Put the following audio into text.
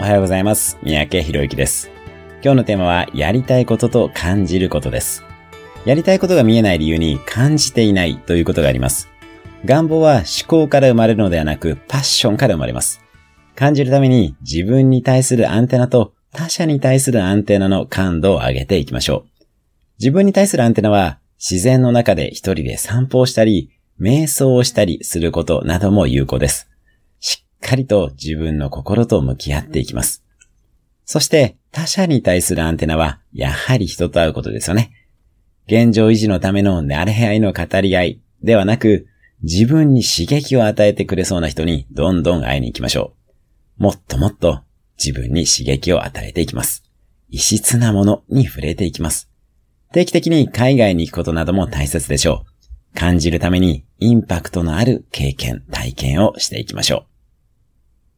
おはようございます。三宅博之です。今日のテーマは、やりたいことと感じることです。やりたいことが見えない理由に感じていないということがあります。願望は思考から生まれるのではなく、パッションから生まれます。感じるために自分に対するアンテナと他者に対するアンテナの感度を上げていきましょう。自分に対するアンテナは、自然の中で一人で散歩をしたり、瞑想をしたりすることなども有効です。しっかりと自分の心と向き合っていきます。そして他者に対するアンテナは、やはり人と会うことですよね。現状維持のための慣れ合いの語り合いではなく、自分に刺激を与えてくれそうな人にどんどん会いに行きましょう。もっともっと自分に刺激を与えていきます。異質なものに触れていきます。定期的に海外に行くことなども大切でしょう。感じるためにインパクトのある経験、体験をしていきましょう。